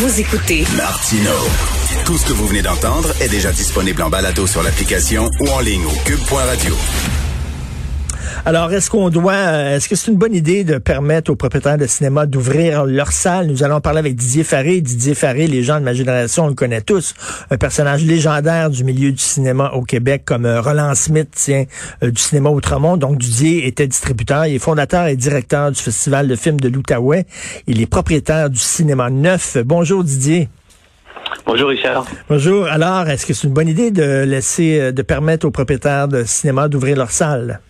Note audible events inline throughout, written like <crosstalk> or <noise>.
Vous écoutez Martino. Tout ce que vous venez d'entendre est déjà disponible en balado sur l'application ou en ligne au cube.radio. Alors, est-ce qu'on doit, euh, est-ce que c'est une bonne idée de permettre aux propriétaires de cinéma d'ouvrir leur salle? Nous allons parler avec Didier Faré. Didier Faré, les gens de ma génération, on le connaît tous. Un personnage légendaire du milieu du cinéma au Québec, comme euh, Roland Smith, tiens, euh, du cinéma Outremont. Donc, Didier était distributeur. Il est fondateur et directeur du Festival de films de l'Outaouais. Il est propriétaire du Cinéma Neuf. Bonjour, Didier. Bonjour Richard. Bonjour. Alors, est-ce que c'est une bonne idée de laisser, de permettre aux propriétaires de cinéma d'ouvrir leur salle?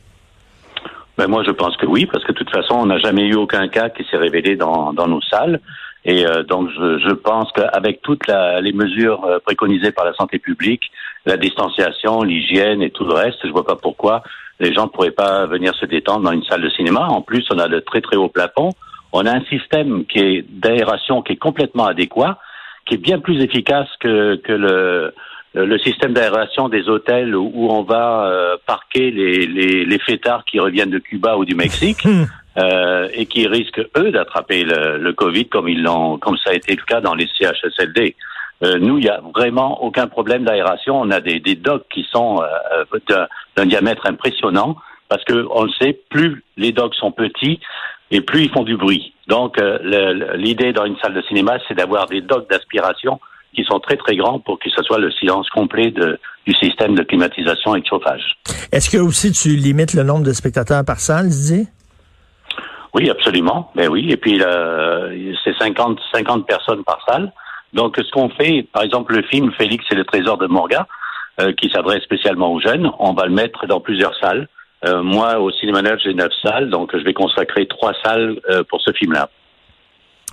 Ben moi, je pense que oui, parce que de toute façon, on n'a jamais eu aucun cas qui s'est révélé dans, dans nos salles. Et euh, donc, je, je pense qu'avec toutes la, les mesures euh, préconisées par la santé publique, la distanciation, l'hygiène et tout le reste, je vois pas pourquoi les gens pourraient pas venir se détendre dans une salle de cinéma. En plus, on a de très très hauts plafonds. On a un système qui est d'aération qui est complètement adéquat, qui est bien plus efficace que, que le le système d'aération des hôtels où, on va euh, parquer les, les, les, fêtards qui reviennent de Cuba ou du Mexique hmm. euh, et qui risquent eux d'attraper le, le, Covid comme ils l'ont, comme ça a été le cas dans les CHSLD. Euh, nous, il n'y a vraiment aucun problème d'aération. On a des, des docks qui sont euh, d'un diamètre impressionnant parce que on le sait, plus les docks sont petits et plus ils font du bruit. Donc, l'idée dans une salle de cinéma, c'est d'avoir des docks d'aspiration qui sont très très grands pour que ce soit le silence complet de, du système de climatisation et de chauffage. Est-ce que aussi tu limites le nombre de spectateurs par salle, Didier? Oui, absolument. Ben oui. Et puis c'est 50, 50 personnes par salle. Donc ce qu'on fait, par exemple le film Félix et le trésor de Morga, euh, qui s'adresse spécialement aux jeunes, on va le mettre dans plusieurs salles. Euh, moi, au Cinéma Neuf, j'ai neuf salles, donc je vais consacrer trois salles euh, pour ce film-là.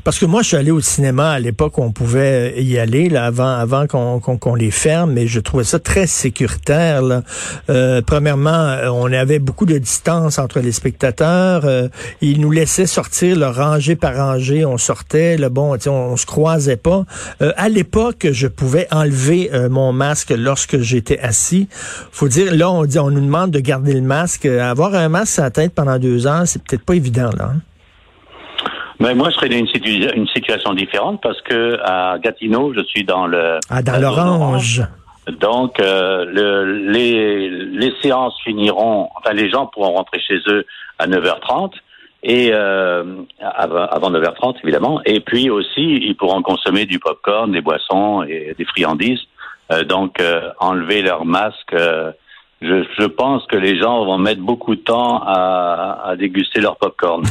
Parce que moi, je suis allé au cinéma à l'époque où on pouvait y aller, là, avant, avant qu'on les ferme, mais je trouvais ça très sécuritaire. Là. Euh, premièrement, euh, on avait beaucoup de distance entre les spectateurs. Euh, ils nous laissaient sortir, le rangée par rangée, on sortait. Le bon, on, on se croisait pas. À l'époque, je pouvais enlever mon masque lorsque j'étais assis. Faut dire, là, on dit, on nous demande de garder le masque. Avoir un masque à la tête pendant deux ans, c'est peut-être pas évident, là. Hein. Mais moi, je serais dans une, une, situation différente parce que à Gatineau, je suis dans le ah dans l'orange. Donc, euh, le, les, les séances finiront. Enfin, les gens pourront rentrer chez eux à 9h30 et euh, avant 9h30 évidemment. Et puis aussi, ils pourront consommer du popcorn, des boissons et des friandises. Euh, donc, euh, enlever leur masque euh, je, je, pense que les gens vont mettre beaucoup de temps à, à déguster leur popcorn. <laughs>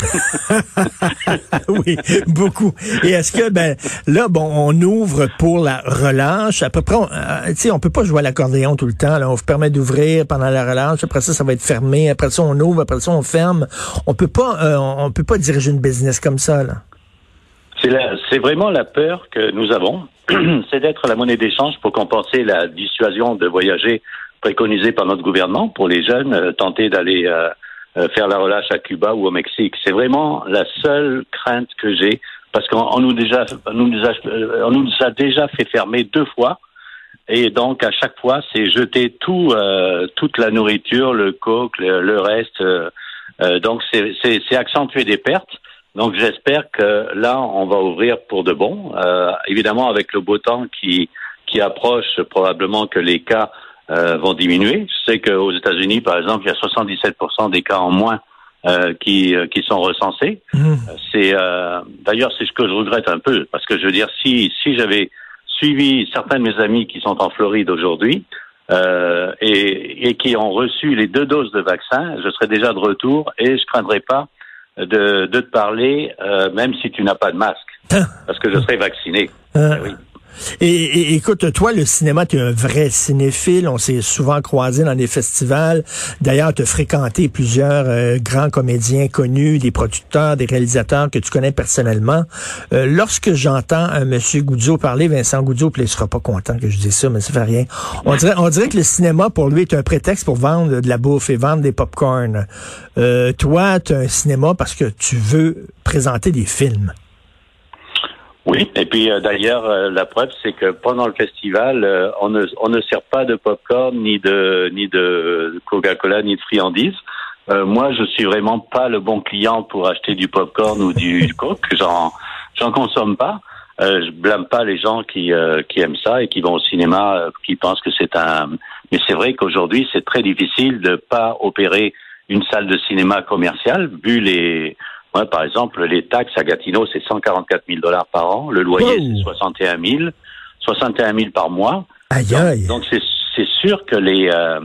<laughs> oui, beaucoup. Et est-ce que ben là bon, on ouvre pour la relâche. À peu près, on, euh, on peut pas jouer à l'accordéon tout le temps. Là. On vous permet d'ouvrir pendant la relâche. Après ça, ça va être fermé. Après ça, on ouvre. Après ça, on ferme. On peut pas, euh, on peut pas diriger une business comme ça. Là. C'est vraiment la peur que nous avons, <clears throat> c'est d'être la monnaie d'échange pour compenser la dissuasion de voyager préconisé par notre gouvernement pour les jeunes, euh, tenter d'aller euh, euh, faire la relâche à Cuba ou au Mexique. C'est vraiment la seule crainte que j'ai parce qu'on nous déjà, nous, a, on nous a déjà fait fermer deux fois. Et donc à chaque fois, c'est jeter tout, toute la nourriture, le coke, le, reste. donc c'est accentuer des pertes. Donc j'espère que là, on va ouvrir pour de bon. évidemment, avec le beau temps qui qui approche, probablement que les cas euh, vont diminuer. Je sais qu'aux États-Unis, par exemple, il y a 77% des cas en moins euh, qui, euh, qui sont recensés. Mmh. C'est d'ailleurs c'est ce que je regrette un peu parce que je veux dire si si j'avais suivi certains de mes amis qui sont en Floride aujourd'hui et, et qui ont reçu les deux doses de vaccin, je serais déjà de retour et je craindrais pas de, de te parler même si tu n'as pas de masque parce que je serais vacciné. oui. Et, écoute, toi, le cinéma, tu es un vrai cinéphile. On s'est souvent croisé dans des festivals. D'ailleurs, tu as fréquenté plusieurs euh, grands comédiens connus, des producteurs, des réalisateurs que tu connais personnellement. Euh, lorsque j'entends un monsieur Goudzo parler, Vincent Goudzo, puis il sera pas content que je dise ça, mais ça fait rien. On dirait, on dirait que le cinéma, pour lui, est un prétexte pour vendre de la bouffe et vendre des pop-corn. Euh, toi, tu as un cinéma parce que tu veux présenter des films. Oui, et puis euh, d'ailleurs, euh, la preuve, c'est que pendant le festival, euh, on, ne, on ne sert pas de popcorn, ni de, ni de Coca-Cola, ni de friandises. moi, je suis vraiment pas le bon client pour acheter du popcorn ou du coke. J'en, j'en consomme pas. je blâme pas les gens qui, qui aiment ça et qui vont au cinéma, qui pensent que c'est un. Mais c'est vrai qu'aujourd'hui, c'est très difficile de pas opérer une salle de cinéma commerciale vu les par exemple, les taxes à Gatineau, c'est 144 000 dollars par an. Le loyer, c'est 61 000. 61 000 par mois. Aïe, aïe. Donc, c'est sûr que les, euh,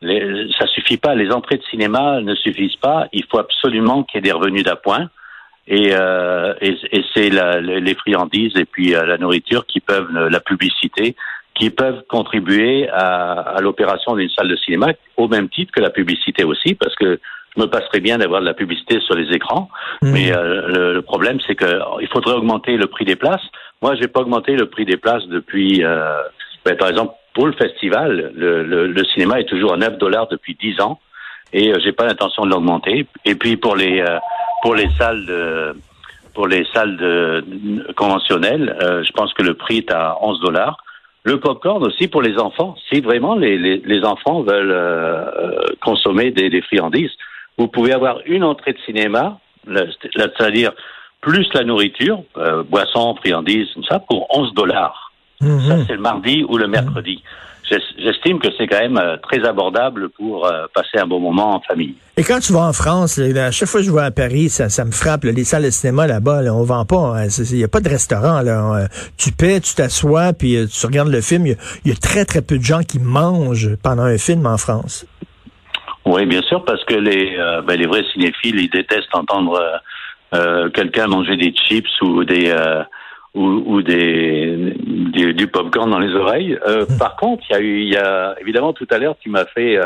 les, ça suffit pas. Les entrées de cinéma ne suffisent pas. Il faut absolument qu'il y ait des revenus d'appoint. Et, euh, et, et c'est les friandises et puis euh, la nourriture qui peuvent, la publicité, qui peuvent contribuer à, à l'opération d'une salle de cinéma, au même titre que la publicité aussi, parce que me passerais bien d'avoir de la publicité sur les écrans, mmh. mais euh, le, problème c'est que il faudrait augmenter le prix des places. Moi, j'ai pas augmenté le prix des places depuis, euh, ben, par exemple, pour le festival, le, le, cinéma est toujours à 9 dollars depuis 10 ans et euh, j'ai pas l'intention de l'augmenter. Et puis pour les euh, pour les salles de pour les salles de, conventionnelles, je pense que le prix est à 11 dollars. Le popcorn aussi pour les enfants. Si vraiment les, les, les enfants veulent consommer des, des friandises, vous pouvez avoir une entrée de cinéma, c'est-à-dire plus la nourriture, euh, boissons, friandises, tout ça, pour 11 dollars. Mhm. Ça, c'est le mardi ou le mercredi. J'estime que c'est quand même euh, très abordable pour euh, passer un bon moment en famille. Et quand tu vas en France, à chaque fois que je vais à Paris, ça, ça me frappe. les salles de cinéma là-bas, là, on vend pas. Hein, il n'y a pas de restaurant. Là. Tu paies, tu t'assois, puis tu regardes le film. Il y, y, a très, très peu de gens qui mangent pendant un film en France. Oui, bien sûr, parce que les, euh, ben, les vrais cinéphiles, ils détestent entendre euh, euh quelqu'un manger des chips ou des euh, ou, ou, des, du popcorn dans les oreilles. Mmh. <laughs> Par contre, il y a eu, il y a évidemment tout à l'heure, tu m'as fait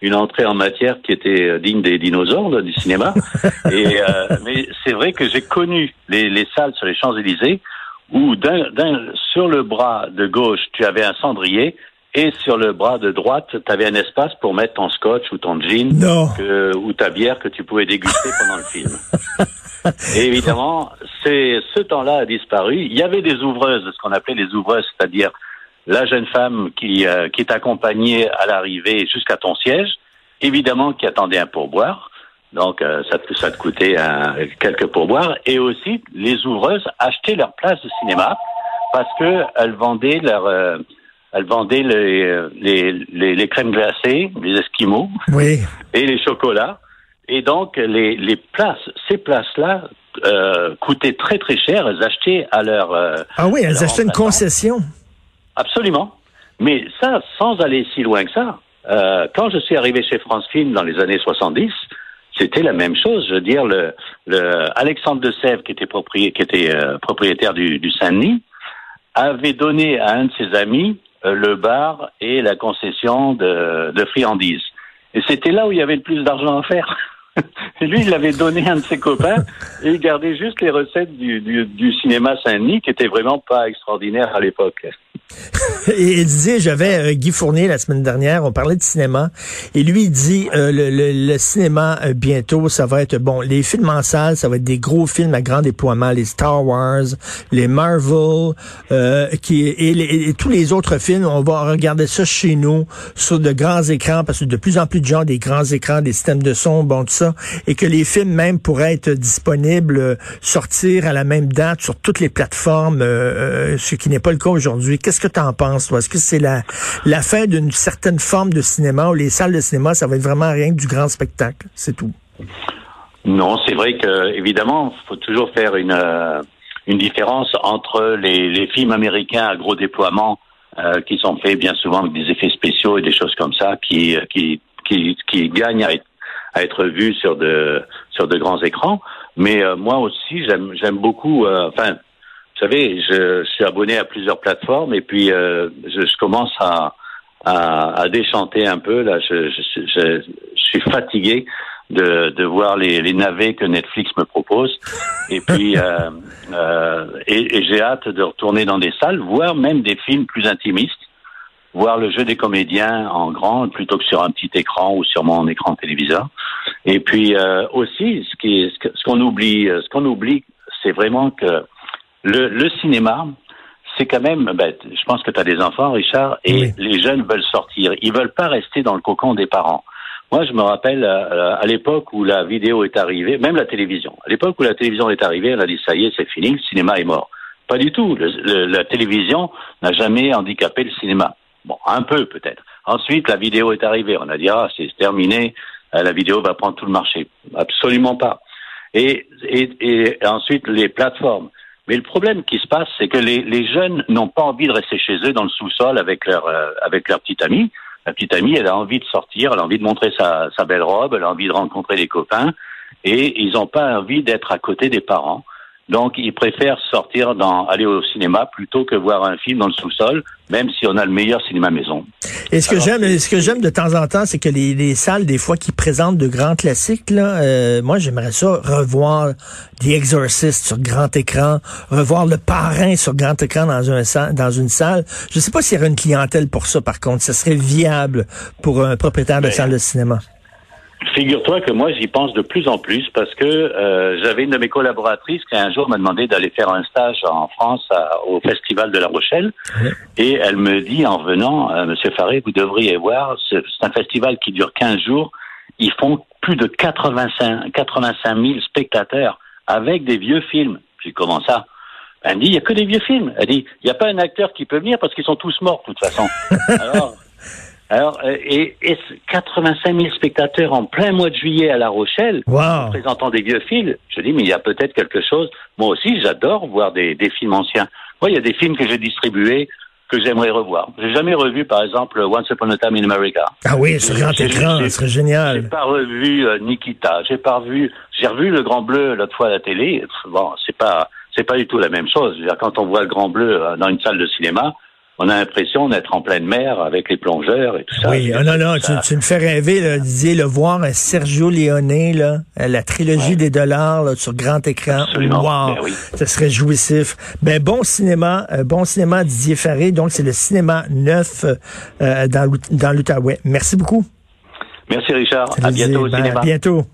une entrée en matière qui était digne des dinosaures du cinéma. <laughs> Et mais c'est vrai que j'ai connu les, les salles sur les Champs Élysées où d'un, sur le bras de gauche tu avais un cendrier et sur le bras de droite, tu avais un espace pour mettre ton scotch ou ton gin ou ta bière que tu pouvais déguster pendant le film. <laughs> Et évidemment, c'est ce temps-là a disparu. Il y avait des ouvreuses, ce qu'on appelait les ouvreuses, c'est-à-dire la jeune femme qui, euh, qui t'accompagnait à l'arrivée jusqu'à ton siège, évidemment qui attendait un pourboire. Donc, euh, ça, te, ça te coûtait quelques pourboires. Et aussi, les ouvreuses achetaient leur place de cinéma parce que elles vendaient leur... Elle vendait les, les, les, crèmes glacées, les esquimaux <laughs> et les chocolats. Et donc, les, les places, ces places-là euh, coûtaient très, très cher. Elles achetaient à leur... Euh, ah oui, elles achetaient une concession. Absolument. Mais ça, sans aller si loin que ça. Euh, quand je suis arrivé chez France Film dans les années 70, c'était la même chose. Je veux dire, le, le Alexandre de Sèvres, qui était, propriétaire, qui était euh, propriétaire du, du Saint-Denis, avait donné à un de ses amis le bar et la concession de, de friandises. Et c'était là où il y avait le plus d'argent à faire. <laughs> lui, il l'avait donné à un de ses copains et il gardait juste les recettes du, du, du cinéma Saint-Denis qui était vraiment pas extraordinaire à l'époque. <laughs> et il disait, j'avais euh, Guy Fournier la semaine dernière, on parlait de cinéma, et lui il dit, euh, le, le, cinéma euh, bientôt, ça va être bon, les films en salle, ça va être des gros films à grand déploiement, les Star Wars, les Marvel, qui et, tous les autres films, on va regarder ça chez nous sur de grands écrans, parce que de plus en plus de gens des grands écrans, des systèmes de son, bon tout ça, et que les films même pourraient être disponibles, sortir à la même date sur toutes les plateformes, ce qui n'est pas le cas aujourd'hui. Que tu en penses, toi? Est-ce que c'est la, la fin d'une certaine forme de cinéma où les salles de cinéma, ça va être vraiment rien que du grand spectacle? C'est tout. Non, c'est vrai que évidemment, faut toujours faire une, euh, une différence entre les, films américains à gros déploiement euh, qui sont faits bien souvent avec des effets spéciaux et des choses comme ça qui, qui, qui, qui gagnent à être, à vus sur de, sur de grands écrans. Mais euh, moi aussi, j'aime beaucoup, enfin, Vous savez, je, suis abonné à plusieurs plateformes et puis euh, je, je, commence à, à, à, déchanter un peu. Là, je, je, je suis fatigué de, de voir les, les, navets que Netflix me propose. Et puis, <laughs> euh, euh, et, et j'ai hâte de retourner dans des salles, voir même des films plus intimistes, voir le jeu des comédiens en grand plutôt que sur un petit écran ou sur mon écran téléviseur. Et puis euh, aussi, ce qui, ce qu'on oublie, ce qu'on oublie, c'est vraiment que le, le cinéma, c'est quand même, ben, je pense que tu as des enfants, Richard, et les jeunes veulent sortir. Ils veulent pas rester dans le cocon des parents. Moi, je me rappelle euh, à l'époque où la vidéo est arrivée, même la télévision. À l'époque où la télévision est arrivée, on a dit ça y est, c'est fini, le cinéma est mort. Pas du tout. Le, la télévision n'a jamais handicapé le cinéma. Bon, un peu peut-être. Ensuite, la vidéo est arrivée. On a dit ah, c'est terminé, euh, la vidéo va prendre tout le marché. Absolument pas. Et, et, et ensuite, les plateformes. Mais le problème qui se passe, c'est que les, les jeunes n'ont pas envie de rester chez eux dans le sous-sol avec leur euh, avec leur petite amie. La petite amie, elle a envie de sortir, elle a envie de montrer sa, sa belle robe, elle a envie de rencontrer des copains, et ils n'ont pas envie d'être à côté des parents. Donc, ils préfèrent sortir dans, aller au cinéma plutôt que voir un film dans le sous-sol, même si on a le meilleur cinéma maison. Et ce que j'aime, ce que j'aime de temps en temps, c'est que les, les, salles, des fois, qui présentent de grands classiques, là, euh, moi, j'aimerais ça revoir The Exorcist sur grand écran, revoir Le Parrain sur grand écran dans un dans une salle. Je sais pas s'il y aurait une clientèle pour ça, par contre. Ce serait viable pour un propriétaire de ben, salle de cinéma. Figure-toi que moi, j'y pense de plus en plus parce que euh, j'avais une de mes collaboratrices qui un jour m'a demandé d'aller faire un stage en France au Festival de La Rochelle. Et elle me dit en venant, euh, Monsieur Faré, vous devriez voir, c'est un festival qui dure 15 jours. Ils font plus de 85, 85 000 spectateurs avec des vieux films. J'ai comment ça? Elle me dit, il n'y a que des vieux films. Elle dit, il n'y a pas un acteur qui peut venir parce qu'ils sont tous morts de toute façon. <laughs> Alors, alors, euh, et, et 85 000 spectateurs en plein mois de juillet à La Rochelle, présentant des vieux films. Je dis, mais il y a peut-être quelque chose. Moi aussi, j'adore voir des, des films anciens. Moi, il y a des films que j'ai distribués que j'aimerais revoir. J'ai jamais revu, par exemple, Once Upon a Time in America. Ah oui, ce grand écran, ce serait génial. J'ai pas revu euh, Nikita. J'ai pas revu. J'ai revu le Grand Bleu l'autre fois à la télé. Bon, c'est pas, c'est pas du tout la même chose. -dire, quand on voit le Grand Bleu euh, dans une salle de cinéma, on a l'impression d'être en pleine mer avec les plongeurs et tout ça. Oui, non, non, tu, me fais rêver, là, Didier, le voir un Sergio Leone, là, la trilogie des dollars sur grand écran. Absolument. Wow, ben ça serait jouissif. Ben bon cinéma, euh, bon cinéma Didier Faré. Donc c'est le cinéma neuf euh, dans, dans l'Outaouais. Merci beaucoup. Merci Richard. À bientôt au ben, cinéma. À bientôt.